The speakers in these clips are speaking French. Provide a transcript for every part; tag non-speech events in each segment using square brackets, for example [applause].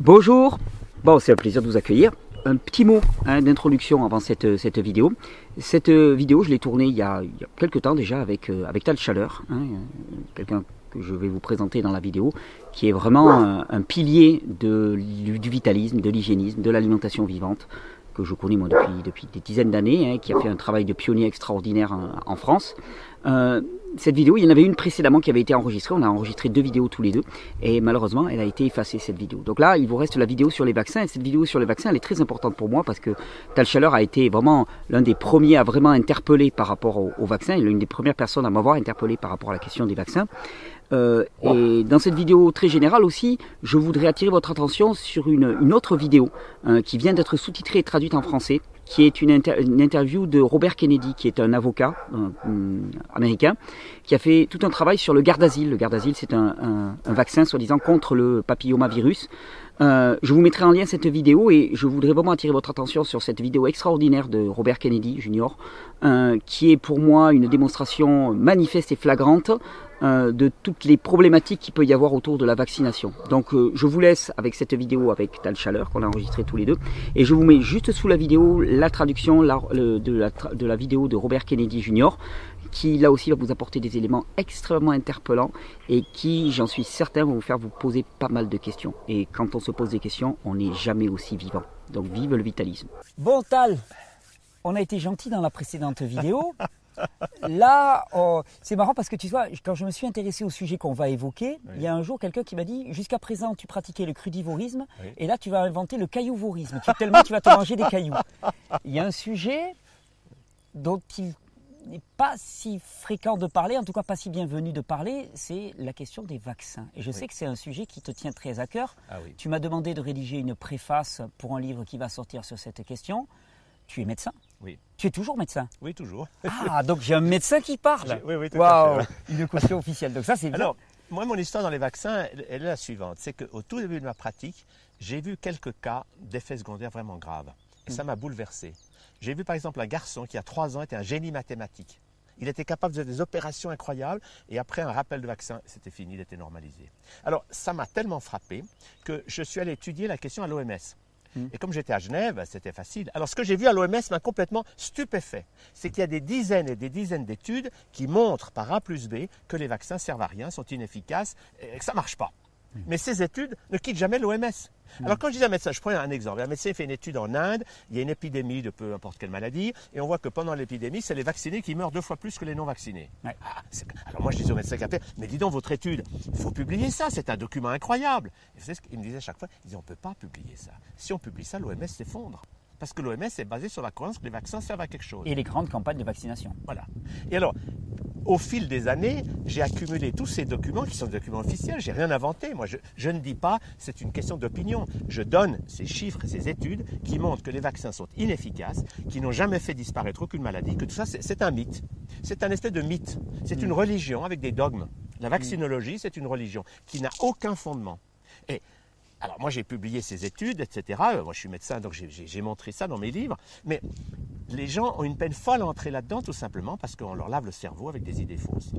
Bonjour, bon c'est un plaisir de vous accueillir. Un petit mot hein, d'introduction avant cette, vidéo. Cette vidéo, je l'ai tournée il y, a, quelques temps déjà avec, euh, Tal Chaleur, hein, quelqu'un que je vais vous présenter dans la vidéo, qui est vraiment un, pilier du vitalisme, de l'hygiénisme, de l'alimentation vivante, que je connais moi depuis, des dizaines d'années, hein, qui a fait un travail de pionnier extraordinaire en France. Euh, cette vidéo, il y en avait une précédemment qui avait été enregistrée. On a enregistré deux vidéos tous les deux. Et malheureusement, elle a été effacée, cette vidéo. Donc là, il vous reste la vidéo sur les vaccins. Et cette vidéo sur les vaccins, elle est très importante pour moi parce que Tal Chaleur a été vraiment l'un des premiers à vraiment interpeller par rapport au, au vaccin. Il est l'une des premières personnes à m'avoir interpellé par rapport à la question des vaccins. Euh, et dans cette vidéo très générale aussi, je voudrais attirer votre attention sur une, une autre vidéo euh, qui vient d'être sous-titrée et traduite en français qui est une, inter une, interview de Robert Kennedy, qui est un avocat euh, américain, qui a fait tout un travail sur le garde-asile. Le garde-asile, c'est un, vaccin, soi-disant, contre le papillomavirus. Euh, je vous mettrai en lien cette vidéo et je voudrais vraiment attirer votre attention sur cette vidéo extraordinaire de Robert Kennedy Jr., euh, qui est pour moi une démonstration manifeste et flagrante euh, de toutes les problématiques qu'il peut y avoir autour de la vaccination. Donc euh, je vous laisse avec cette vidéo avec Tal Chaleur qu'on a enregistré tous les deux et je vous mets juste sous la vidéo la traduction la, le, de, la, de la vidéo de Robert Kennedy Jr qui là aussi va vous apporter des éléments extrêmement interpellants et qui, j'en suis certain, vont vous faire vous poser pas mal de questions. Et quand on se pose des questions, on n'est jamais aussi vivant. Donc vive le vitalisme. Bon Tal, on a été gentil dans la précédente vidéo. [laughs] Là, oh, c'est marrant parce que tu vois, quand je me suis intéressé au sujet qu'on va évoquer, oui. il y a un jour quelqu'un qui m'a dit jusqu'à présent tu pratiquais le crudivorisme oui. et là tu vas inventer le caillouvorisme. Tu, tellement tu vas te manger des cailloux. Il y a un sujet dont il n'est pas si fréquent de parler, en tout cas pas si bienvenu de parler, c'est la question des vaccins. Et je oui. sais que c'est un sujet qui te tient très à cœur. Ah oui. Tu m'as demandé de rédiger une préface pour un livre qui va sortir sur cette question. Tu es médecin Oui. Tu es toujours médecin? Oui, toujours. Ah, donc j'ai un médecin qui parle Oui, oui, tout wow. à fait. Une question officielle. Donc ça, c'est bien. Alors, moi, mon histoire dans les vaccins, elle, elle est la suivante. C'est qu'au tout début de ma pratique, j'ai vu quelques cas d'effets secondaires vraiment graves. Et mmh. ça m'a bouleversé. J'ai vu par exemple un garçon qui, à 3 ans, était un génie mathématique. Il était capable de faire des opérations incroyables et après un rappel de vaccin, c'était fini, il était normalisé. Alors, ça m'a tellement frappé que je suis allé étudier la question à l'OMS. Mmh. Et comme j'étais à Genève, c'était facile. Alors ce que j'ai vu à l'OMS m'a complètement stupéfait. C'est qu'il y a des dizaines et des dizaines d'études qui montrent par A plus B que les vaccins servent à rien, sont inefficaces et que ça ne marche pas. Mmh. Mais ces études ne quittent jamais l'OMS. Mmh. Alors quand je dis à un médecin, je prends un exemple, un médecin fait une étude en Inde, il y a une épidémie de peu importe quelle maladie, et on voit que pendant l'épidémie, c'est les vaccinés qui meurent deux fois plus que les non vaccinés. Ouais. Ah, alors moi je dis au médecin qui a fait, mais dis donc votre étude, il faut publier ça, c'est un document incroyable. Et vous savez ce qu'il me disait à chaque fois? Il disait on ne peut pas publier ça. Si on publie ça, l'OMS s'effondre. Parce que l'OMS est basé sur la croyance que les vaccins servent à quelque chose. Et les grandes campagnes de vaccination. Voilà. Et alors, au fil des années, j'ai accumulé tous ces documents qui sont des documents officiels. J'ai rien inventé. Moi, je, je, ne dis pas, c'est une question d'opinion. Je donne ces chiffres et ces études qui montrent que les vaccins sont inefficaces, qui n'ont jamais fait disparaître aucune maladie, que tout ça, c'est un mythe. C'est un espèce de mythe. C'est mmh. une religion avec des dogmes. La vaccinologie, c'est une religion qui n'a aucun fondement. Et alors moi j'ai publié ces études, etc. Moi je suis médecin, donc j'ai montré ça dans mes livres. Mais les gens ont une peine folle à entrer là-dedans tout simplement parce qu'on leur lave le cerveau avec des idées fausses.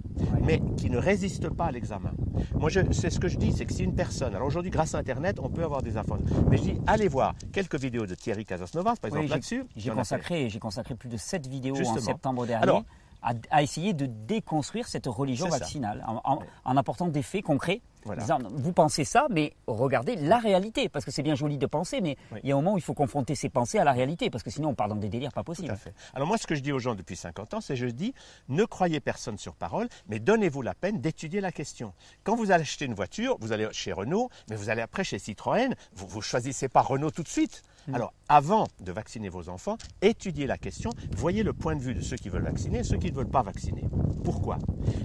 Mais qui ne résistent pas à l'examen. Moi c'est ce que je dis, c'est que si une personne, alors aujourd'hui grâce à Internet on peut avoir des informations, mais je dis allez voir quelques vidéos de Thierry Casasnovas par exemple oui, là-dessus. J'ai consacré, consacré plus de 7 vidéos Justement. en septembre dernier. Alors, à, à, essayer de déconstruire cette religion vaccinale en, en, en, apportant des faits concrets. Voilà. Disant, vous pensez ça, mais regardez la réalité, parce que c'est bien joli de penser, mais oui. il y a un moment où il faut confronter ses pensées à la réalité, parce que sinon on part dans des délires pas possibles. Tout à fait. Alors moi, ce que je dis aux gens depuis 50 ans, c'est je dis, ne croyez personne sur parole, mais donnez-vous la peine d'étudier la question. Quand vous allez acheter une voiture, vous allez chez Renault, mais vous allez après chez Citroën, vous ne choisissez pas Renault tout de suite. Mmh. Alors, avant de vacciner vos enfants, étudiez la question, voyez le point de vue de ceux qui veulent vacciner et ceux qui ne veulent pas vacciner. Pourquoi?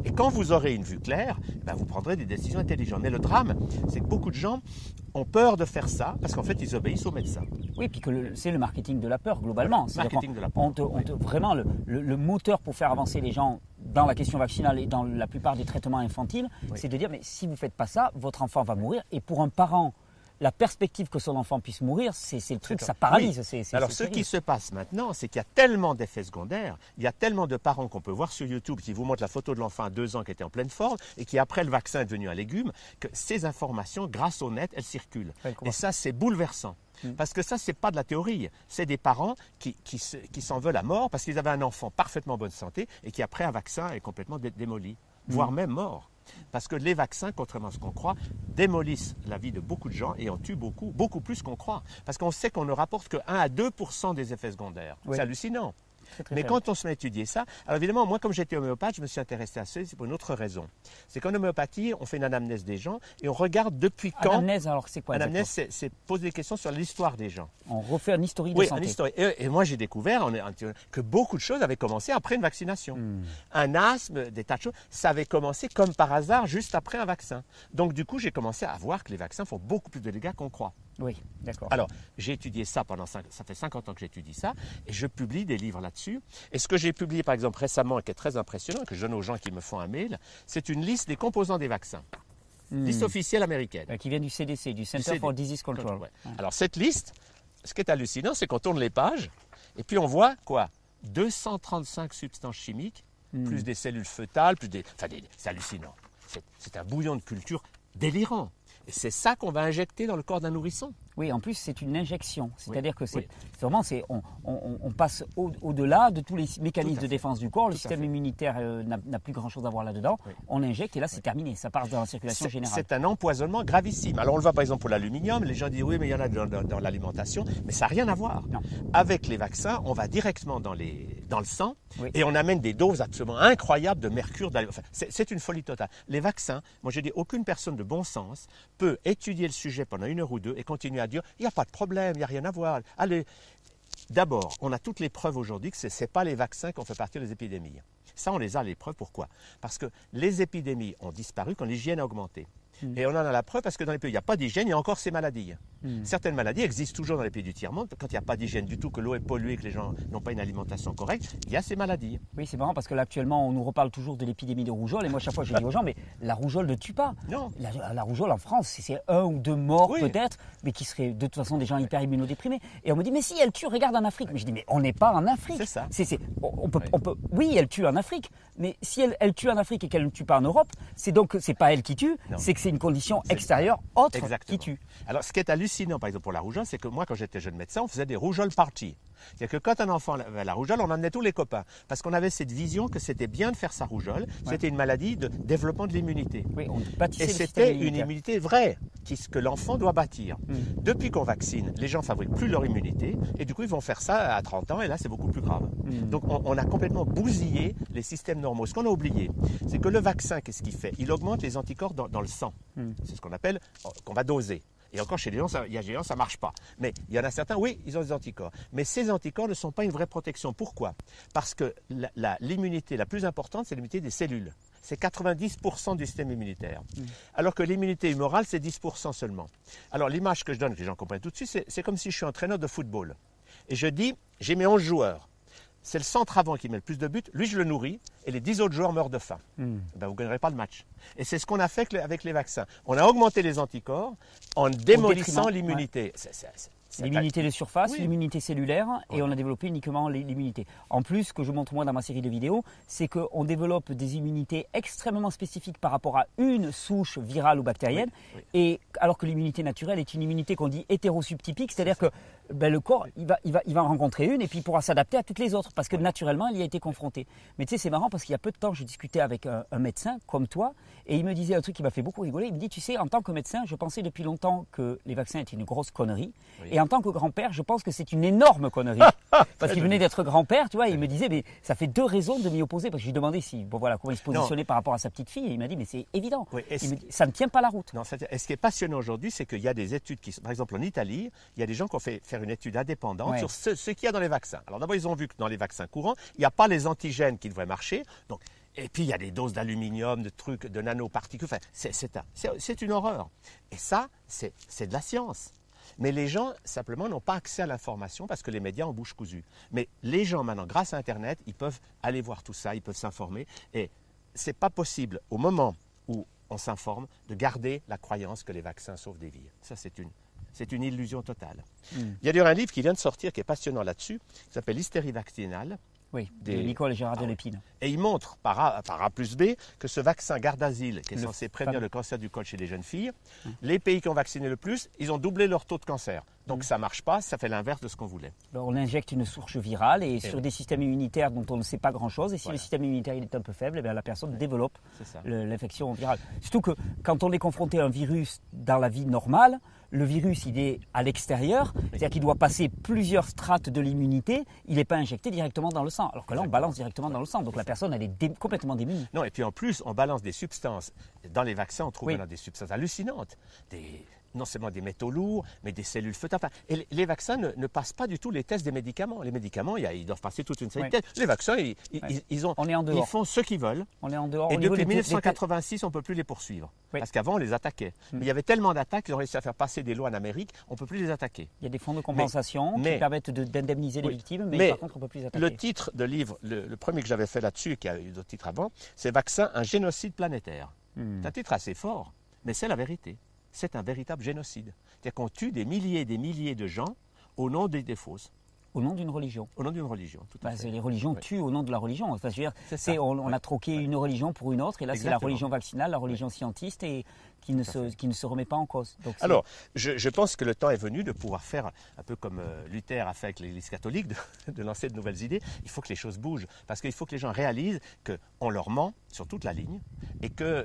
Et quand vous aurez une vue claire, ben vous prendrez des décisions intelligentes. Mais le drame, c'est que beaucoup de gens ont peur de faire ça parce qu'en fait, ils obéissent aux médecins. Oui, puis que c'est le marketing de la peur globalement. Le marketing de la peur. On te, on te, vraiment, le, le, le, moteur pour faire avancer les gens dans la question vaccinale et dans la plupart des traitements infantiles, oui. c'est de dire mais si vous ne faites pas ça, votre enfant va mourir. Et pour un parent la perspective que son enfant puisse mourir, c'est le truc, ça paralyse. Alors ce qui se passe maintenant, c'est qu'il y a tellement d'effets secondaires, il y a tellement de parents qu'on peut voir sur YouTube qui vous montrent la photo de l'enfant à deux ans qui était en pleine forme et qui après le vaccin est devenu un légume, que ces informations, grâce au net, elles circulent. et ça, c'est bouleversant. Mm. Parce que ça, ce n'est pas de la théorie. C'est des parents qui, s'en veulent à mort parce qu'ils avaient un enfant parfaitement bonne santé et qui, après un vaccin, est complètement démoli, voire mm. même mort. Parce que les vaccins, contrairement à ce qu'on croit, démolissent la vie de beaucoup de gens et en tuent beaucoup, beaucoup plus qu'on croit. Parce qu'on sait qu'on ne rapporte que 1 à 2% des effets secondaires. C'est hallucinant. Mais quand on se met à étudier ça, alors évidemment, moi, comme j'étais homéopathe, je me suis intéressé à ça, c'est pour une autre raison. C'est qu'en homéopathie, on fait une anamnèse des gens et on regarde depuis quand. Anamnèse, alors c'est quoi Anamnèse, c'est poser des questions sur l'histoire des gens. On refait un historique de oui, santé. Historique. Et, moi, j'ai découvert que beaucoup de choses avaient commencé après une vaccination. Hmm. Un asthme, des tas de choses, ça avait commencé comme par hasard juste après un vaccin. Donc, du coup, j'ai commencé à voir que les vaccins font beaucoup plus de dégâts qu'on croit. Oui, d'accord. Alors, j'ai étudié ça pendant, ça fait 50 ans que j'étudie ça, et je publie des livres là-dessus. Et ce que j'ai publié, par exemple, récemment, et qui est très impressionnant, que je donne aux gens qui me font un mail, c'est une liste des composants des vaccins. Hmm. Liste officielle américaine. Euh, qui vient du CDC, du Center for Disease Control. Alors, cette liste, ce qui est hallucinant, c'est qu'on tourne les pages, et puis on voit quoi 235 substances chimiques, hmm. plus des cellules fœtales, plus des. Enfin, c'est hallucinant. C'est un bouillon de culture délirant. Et c'est ça qu'on va injecter dans le corps d'un nourrisson. Oui, en plus, c'est une injection. C'est-à-dire que c'est vraiment, c'est, on, passe au-delà de tous les mécanismes de défense du corps. le système immunitaire euh, n'a plus grand-chose à voir là-dedans. On injecte et là, c'est terminé. Ça part dans la circulation générale. C'est un empoisonnement gravissime. Alors, on le voit par exemple pour l'aluminium. Les gens disent oui, mais il y en a dans, l'alimentation. Mais ça n'a rien à voir. Avec les vaccins, on va directement dans, les, dans le sang et on amène des doses absolument incroyables de mercure. c'est une folie totale. Les vaccins, moi, je dis aucune personne de bon sens peut étudier le sujet pendant une heure ou deux et continuer à dire il n'y a pas de problème, il n'y a rien à voir. Allez, d'abord, on a toutes les preuves aujourd'hui que ce n'est pas les vaccins qui ont fait partir des épidémies. Ça, on les a les preuves. Pourquoi? Parce que les épidémies ont disparu quand l'hygiène a augmenté. Hmm. Et on en a la preuve parce que dans les pays où il n'y a pas d'hygiène, il y a encore ces maladies. Hmm. Certaines maladies existent toujours dans les pays du tiers-monde. Quand il n'y a pas d'hygiène du tout, que l'eau est polluée, que les gens n'ont pas une alimentation correcte, il y a ces maladies. Oui, c'est marrant parce que là, actuellement, on nous reparle toujours de l'épidémie de rougeole. Et moi, chaque fois, je dis aux gens, mais la rougeole ne tue pas. Non. La, rougeole en France, c'est un ou deux morts peut-être, mais qui seraient de toute façon des gens hyper immunodéprimés. Et on me dit, mais si elle tue, regarde en Afrique. Mais je dis, mais on n'est pas en Afrique. C'est ça. on, peut, on peut, oui, elle tue en Afrique, mais si elle, elle tue en Afrique et qu'elle ne tue pas en Europe, c'est donc c'est pas elle qui tue, c'est que c'est une condition extérieure autre qui tue. Alors, ce qui est hallucinant, par exemple, pour la rougeole, c'est que moi, quand j'étais jeune médecin, on faisait des rougeoles parties. C'est-à-dire que quand un enfant avait la rougeole, on emmenait tous les copains. Parce qu'on avait cette vision que c'était bien de faire sa rougeole. C'était une maladie de développement de l'immunité. Oui, Et c'était une immunité vraie, que l'enfant doit bâtir. Hmm. Depuis qu'on vaccine, les gens fabriquent plus leur immunité. Et du coup, ils vont faire ça à 30 ans. Et là, c'est beaucoup plus grave. Hmm. Donc, on, a complètement bousillé les systèmes normaux. Ce qu'on a oublié, c'est que le vaccin, qu'est-ce qu'il fait? Il augmente les anticorps dans, le sang. Hmm. C'est ce qu'on appelle, qu'on va doser. Et encore chez les gens, il y a des gens, ça ne marche pas. Mais il y en a certains, oui, ils ont des anticorps. Mais ces anticorps ne sont pas une vraie protection. Pourquoi? Parce que l'immunité la, plus importante, c'est l'immunité des cellules. C'est 90% du système immunitaire. Mm. Alors que l'immunité humorale, c'est 10% seulement. Alors l'image que je donne, que les gens comprennent tout de suite, c'est comme si je suis entraîneur de football. Et je dis, j'ai mes 11 joueurs c'est le centre avant qui met le plus de buts, lui je le nourris, et les 10 autres joueurs meurent de faim. Hmm. Ben, vous ne gagnerez pas le match. Et c'est ce qu'on a fait avec les vaccins. On a augmenté les anticorps en démolissant l'immunité. L'immunité de surface, l'immunité cellulaire, et on a développé uniquement l'immunité. En plus, ce que je montre moi dans ma série de vidéos, c'est qu'on développe des immunités extrêmement spécifiques par rapport à une souche virale ou bactérienne, et alors que l'immunité naturelle est une immunité qu'on dit hétérosubtypique, c'est-à-dire que ben, le corps, il va, il, va, il va en rencontrer une et puis il pourra s'adapter à toutes les autres parce que naturellement, il y a été confronté. Mais tu sais, c'est marrant parce qu'il y a peu de temps, je discutais avec un, médecin comme toi et il me disait un truc qui m'a fait beaucoup rigoler. Il me dit, tu sais, en tant que médecin, je pensais depuis longtemps que les vaccins étaient une grosse connerie. Et en tant que grand-père, je pense que c'est une énorme connerie. [laughs] parce qu'il venait d'être grand-père, tu vois, et il me disait, mais ça fait deux raisons de m'y opposer. Parce que je lui demandais si, bon voilà, comment il se positionnait par rapport à sa petite fille. Et il m'a dit, mais c'est évident. il me dit, ça ne tient pas la route. Non, et ce qui est passionnant aujourd'hui, c'est qu'il y a des études qui, par exemple en Italie, il y a des gens qui ont fait faire une étude indépendante sur ce, qu'il y a dans les vaccins. Alors d'abord, ils ont vu que dans les vaccins courants, il n'y a pas les antigènes qui devraient marcher. Donc, et puis il y a des doses d'aluminium, de trucs, de nanoparticules. Enfin, c'est une horreur. Et ça, c'est de la science. Mais les gens, simplement, n'ont pas accès à l'information parce que les médias en bouche cousue. Mais les gens, maintenant, grâce à Internet, ils peuvent aller voir tout ça, ils peuvent s'informer. Et c'est pas possible, au moment où on s'informe, de garder la croyance que les vaccins sauvent des vies. Ça, c'est une C'est une illusion totale. Hmm. Il y a d'ailleurs un livre qui vient de sortir qui est passionnant là-dessus, qui s'appelle L'hystérie vaccinale. Oui, Des- de Nicole et Gérard Ah de. Lépine. Et il montre par A, par A plus B que ce vaccin Gardasil, qui est Le censé prévenir fameux- le cancer du col chez les jeunes filles, Hum. les pays qui ont vacciné le plus, ils ont doublé leur taux de cancer. Donc ça marche pas, ça fait l'inverse de ce qu'on voulait. Alors, on injecte une source virale et, sur oui. des systèmes immunitaires dont on ne sait pas grand-chose. Et si Voilà. le système immunitaire il est un peu faible, eh bien, la personne développe l'infection virale. Surtout que quand on est confronté à un virus dans la vie normale, le virus il est à l'extérieur, c'est-à-dire qu'il doit passer plusieurs strates de l'immunité, il n'est pas injecté directement dans le sang. Alors que là on balance directement dans le sang, donc la personne elle est dé- complètement démunie. Non, et puis en plus, on balance des substances. Dans les vaccins, on trouve Oui. maintenant des substances hallucinantes. Des, non seulement des métaux lourds, mais des cellules feuilles. Enfin, et les- vaccins ne, ne passent pas du tout les tests des médicaments. Les médicaments, y a- ils doivent passer toute une série Oui. de tests. Les vaccins, ils, ils- Oui. ils- ils ont, On est en ils font ce qu'ils veulent. On est en dehors. Et Au depuis des- des- des- 1986, on ne peut plus les poursuivre. Oui. Parce qu'avant, on les attaquait. Mais il y avait tellement d'attaques qu'ils ont réussi à faire passer des lois en Amérique, on ne peut plus les attaquer. Il y a des fonds de compensation mais- qui permettent de- d'indemniser les victimes, mais, Mais par contre on ne peut plus les attaquer. Le titre de livre, le, le premier que j'avais fait là-dessus, qui a eu d'autres titres avant, c'est Vaccin, un génocide planétaire. Hmm. C'est un titre assez fort, mais c'est la vérité. C'est un véritable génocide. C'est-à-dire qu'on tue des milliers et des milliers de gens au nom des, des fausses, Au nom d'une religion. au nom d'une religion. Tout à Bah, fait. les religions Oui. tuent au nom de la religion. Enfin, je veux dire, on, a troqué une religion pour une autre, et là c'est la religion vaccinale, la religion scientiste, et qui ne, se, fait. qui ne se remet pas en cause. Donc, Alors, je, je pense que le temps est venu de pouvoir faire, un peu comme euh, Luther a fait avec l'Église catholique, de, [laughs] de lancer de nouvelles idées. Il faut que les choses bougent, parce qu'il faut que les gens réalisent qu'on leur ment sur toute la ligne, et qu'on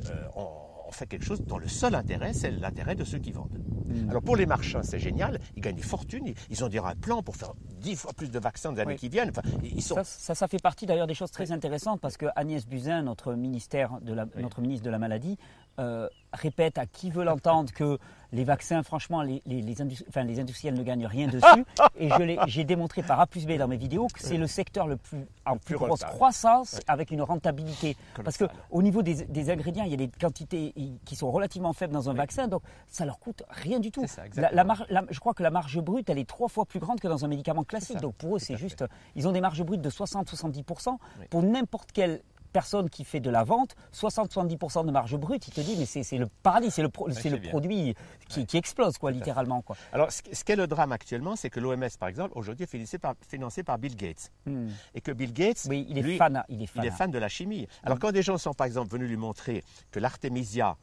on fait quelque chose dont le seul intérêt, c'est l'intérêt de ceux qui vendent. Mm. Alors pour les marchands, c'est génial, ils gagnent des fortunes, ils, ont dire un plan pour faire dix fois plus de vaccins dans les années Oui. qui viennent. Enfin, ils sont... Ça, ça, ça fait partie d'ailleurs des choses très intéressantes parce que Agnès Buzyn, notre, ministère de la, Oui. notre ministre de la Maladie, euh, répète à qui veut l'entendre que les vaccins, franchement, les, les, les indus- enfin, les industriels ne gagnent rien dessus. Et j'ai démontré par A plus B dans mes vidéos que c'est le secteur le plus en plus Plus grosse rentable. croissance avec une rentabilité. Parce que au niveau des, des ingrédients, il y a des quantités qui sont relativement faibles dans un Oui. vaccin, donc ça leur coûte rien du tout. Ça, La- exactement. la mar- la- je crois que la marge brute, elle est trois fois plus grande que dans un médicament classique. Donc pour eux, c'est juste, ils ont des marges brutes de 60-70%. Oui. Pour n'importe quelle personne qui fait de la vente, 60-70% de marge brute, il te dit, mais c'est c'est le paradis, c'est le, pro- le produit qui, qui explose, quoi, littéralement. Quoi. Alors ce, ce qu'est le drame actuellement, c'est que l'OMS, par exemple, aujourd'hui est financé par, financé par Bill Gates. Hmm. Et que Bill Gates, Oui, il est lui, fan. Il est fan. il est fan de la chimie. Alors quand des gens sont par exemple venus lui montrer que l'artémisia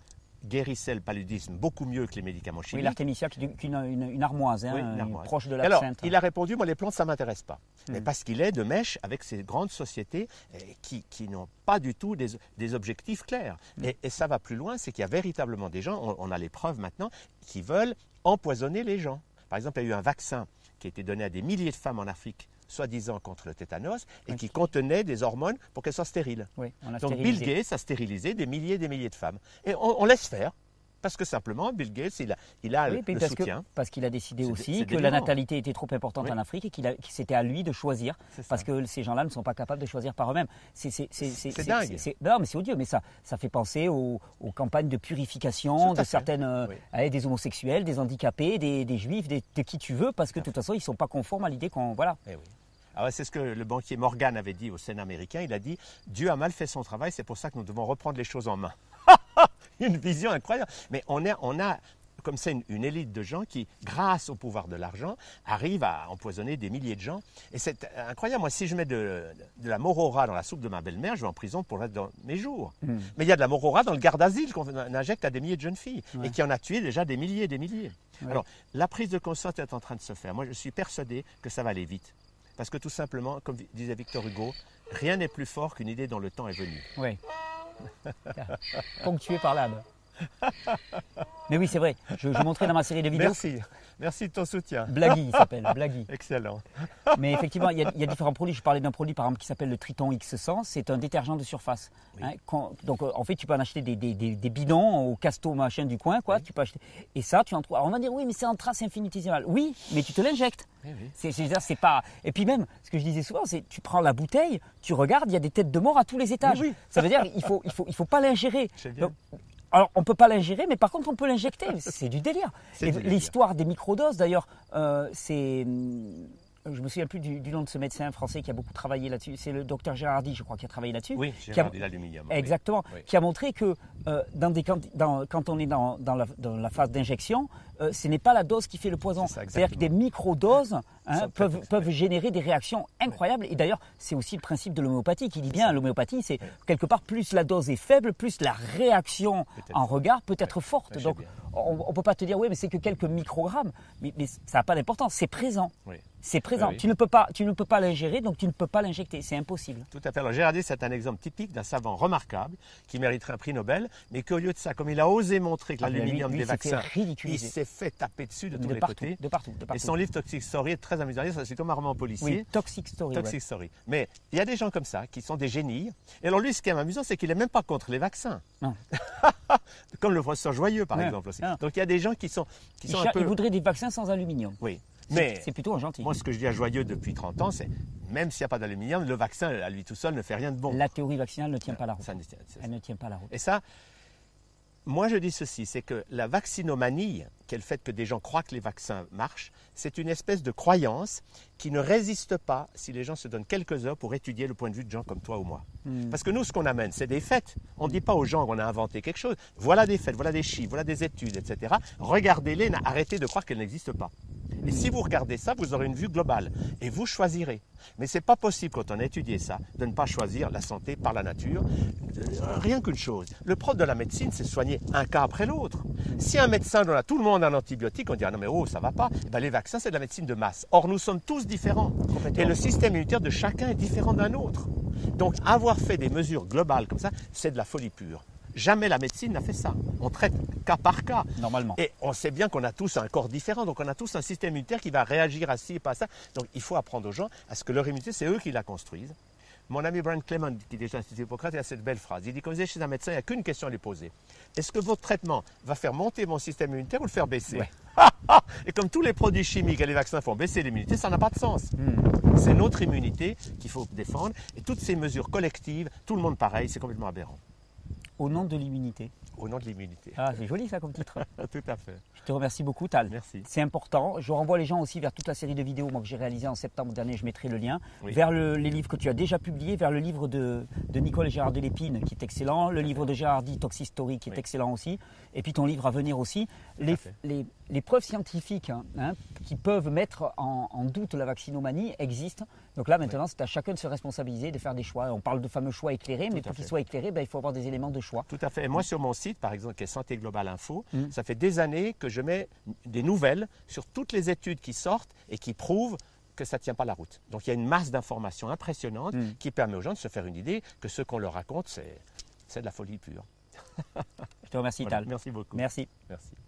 guérissait le paludisme beaucoup mieux que les médicaments Oui, chimiques, l'artémisia, qui est une, une- une armoise, hein, Oui, une armoise. proche de Et alors, l'absinthe. il a répondu, moi les plantes, ça m'intéresse pas. Mais Mm. parce qu'il est de mèche avec ces grandes sociétés eh, qui, qui n'ont pas du tout des, des objectifs clairs. Mm. Et, et ça va plus loin, c'est qu'il y a véritablement des gens, on, on a les preuves maintenant, qui veulent empoisonner les gens. Par exemple, il y a eu un vaccin qui a été donné à des milliers de femmes en Afrique, soi-disant contre le tétanos, et Oui. qui contenait des hormones pour qu'elles soient stériles. Oui, on a Donc stérilisé. Bill Gates a stérilisé des milliers et des milliers de femmes. Et on, on laisse faire. Parce que simplement, Bill Gates, il a, il a Oui, le, parce que- soutien. parce qu'il a décidé aussi que la natalité était trop importante Oui. en Afrique et qu'il que c'était à lui de choisir, parce que ces gens-là ne sont pas capables de choisir par eux-mêmes. C'est dingue. Non, mais c'est odieux, mais ça, ça fait penser aux, aux campagnes de purification de certaines, euh, Oui. allez, des homosexuels, des handicapés, des, des juifs, des- de qui tu veux, parce que de toute façon, ils ne sont pas conformes à l'idée qu'on. Voilà. Eh c'est ce que le banquier Morgan avait dit au Sénat américain. Il a dit Dieu a mal fait son travail, c'est pour ça que nous devons reprendre les choses en main. [laughs] une vision incroyable. Mais on a, on a comme ça une, une élite de gens qui, grâce au pouvoir de l'argent, arrivent à empoisonner des milliers de gens. Et c'est incroyable. Moi, si je mets de, de la morora dans la soupe de ma belle-mère, je vais en prison pour de mes jours. Hmm. Mais il y a de la morora dans le garde-asile qu'on injecte à des milliers de jeunes filles Ouais. et qui en a tué déjà des milliers et des milliers. Ouais. Alors, la prise de conscience est en train de se faire. Moi, je suis persuadé que ça va aller vite. Parce que tout simplement, comme disait Victor Hugo, rien n'est plus fort qu'une idée dont le temps est venu. Oui. [laughs] Ponctué par l'âme. [laughs] Mais oui, c'est vrai. Je, je montrais dans ma série de vidéos. Merci. Merci de ton soutien. Blaggy, il s'appelle. [laughs] Blaggy. Excellent. Mais effectivement, il y, a, il y a différents produits. Je parlais d'un produit par exemple qui s'appelle le Triton X100. C'est un détergent de surface. Oui. Hein, quand- donc euh, en fait, tu peux en acheter des, des- des- des bidons au casto machin du coin, quoi. Tu peux acheter. Et ça, tu en trouves. Alors on va dire oui, mais c'est en trace infinitésimale. Oui, mais tu te l'injectes. Oui. C'est, pas. Et puis même, ce que je disais souvent, c'est tu prends la bouteille, tu regardes, il y a des têtes de mort à tous les étages. Oui, oui. Ça veut dire il faut, il faut, il faut pas l'ingérer. Alors, on peut pas l'ingérer, mais par contre, on peut l'injecter. [laughs] C'est du délire. Du. L'histoire des microdoses, d'ailleurs, euh, c'est. Je me souviens plus du, nom de ce médecin français qui a beaucoup travaillé là-dessus. C'est le docteur Gérardi, je crois, qui a travaillé là-dessus. Oui, Gérardi, l'aluminium. Exactement. Qui a montré que euh, dans des, quand on est dans, la, phase d'injection, euh, ce n'est pas la dose qui fait le poison. C'est-à-dire que des micro-doses hein, peuvent, peuvent générer des réactions incroyables. Et d'ailleurs, c'est aussi le principe de l'homéopathie qui dit bien l'homéopathie, c'est quelque part plus la dose est faible, plus la réaction en regard peut être forte. Donc, on ne peut pas te dire, oui, mais c'est que quelques microgrammes, mais, ça n'a pas d'importance, c'est présent. C'est présent. Tu ne peux pas, tu ne peux pas l'ingérer, donc tu ne peux pas l'injecter. C'est impossible. Tout à fait. Alors Gérardi, c'est un exemple typique d'un savant remarquable qui mériterait un prix Nobel, mais qu'au lieu de ça, comme il a osé montrer que ah, l'aluminium des vaccins, il s'est fait taper dessus de, tous les côtés. De partout, Et son livre Toxic Story est très amusant. C'est comme un roman policier. Oui, Toxic Story. Toxic Story. Mais il y a des gens comme ça qui sont des génies. Et alors lui, ce qui est amusant, c'est qu'il n'est même pas contre les vaccins. [laughs] comme le professeur Joyeux, par exemple. Aussi. Donc il y a des gens qui sont, qui sont un peu... Il voudrait des vaccins sans aluminium. Oui. Mais c'est plutôt un gentil. Moi, ce que je dis à Joyeux depuis 30 ans, c'est même s'il n'y a pas d'aluminium, le vaccin à lui tout seul ne fait rien de bon. La théorie vaccinale ne tient pas la route. Elle ne tient pas la route. Et ça, moi, je dis ceci, c'est que la vaccinomanie, qui est le fait que des gens croient que les vaccins marchent, c'est une espèce de croyance qui ne résiste pas si les gens se donnent quelques heures pour étudier le point de vue de gens comme toi ou moi. Hmm. Parce que nous, ce qu'on amène, c'est des faits. On ne dit pas aux gens qu'on a inventé quelque chose. Voilà des faits, voilà des chiffres, voilà des études, etc. Regardez-les, arrêtez de croire qu'elles n'existent pas. Et si vous regardez ça, vous aurez une vue globale et vous choisirez. Mais ce n'est pas possible, quand on a étudié ça, de ne pas choisir la santé par la nature. Euh, rien qu'une chose. Le propre de la médecine, c'est soigner un cas après l'autre. Si un médecin donne à tout le monde un antibiotique, on dit ah non mais oh ça va pas. Eh ben, les vaccins c'est de la médecine de masse. Or nous sommes tous différents et le système immunitaire de chacun est différent d'un autre. Donc avoir fait des mesures globales comme ça, c'est de la folie pure. Jamais la médecine n'a fait ça. On traite cas par cas. Normalement. Et on sait bien qu'on a tous un corps différent, donc on a tous un système immunitaire qui va réagir à ci et pas à ça. Donc il faut apprendre aux gens à ce que leur immunité, c'est eux qui la construisent. Mon ami Brian Clement, qui est déjà institut Hippocrate, il a cette belle phrase. Il dit, comme vous êtes chez un médecin, il n'y a qu'une question à lui poser. Est-ce que votre traitement va faire monter mon système immunitaire ou le faire baisser? [laughs] Et comme tous les produits chimiques et les vaccins font baisser l'immunité, ça n'a pas de sens. Hmm. C'est notre immunité qu'il faut défendre. Et toutes ces mesures collectives, tout le monde pareil, c'est complètement aberrant. Au nom de l'immunité. Au nom de l'immunité. Ah, c'est joli ça comme titre. [laughs] Tout à fait. Je te remercie beaucoup, Tal. Merci. C'est important. Je renvoie les gens aussi vers toute la série de vidéos moi, que j'ai réalisées en septembre dernier. Je mettrai le lien. Vers les livres que tu as déjà publiés, vers le livre de, de Nicole et Gérard Delépine, qui est excellent. Le livre de Gérard Di, Toxistory, qui est excellent aussi. Et puis ton livre à venir aussi. Les, les, preuves scientifiques hein, hein, qui peuvent mettre en, doute la vaccinomanie existent. Donc là, maintenant, c'est à chacun de se responsabiliser, de faire des choix. On parle de fameux choix éclairés, mais pour qu'ils soient éclairés, ben, il faut avoir des éléments de choix. Tout à fait. Et moi, sur mon site, par exemple, qui est Santé Globale Info, mmh. ça fait des années que je mets des nouvelles sur toutes les études qui sortent et qui prouvent que ça ne tient pas la route. Donc il y a une masse d'informations impressionnantes mmh. qui permet aux gens de se faire une idée que ce qu'on leur raconte, c'est de la folie pure. [laughs] Je te remercie, Tal. Merci beaucoup. Merci. Merci.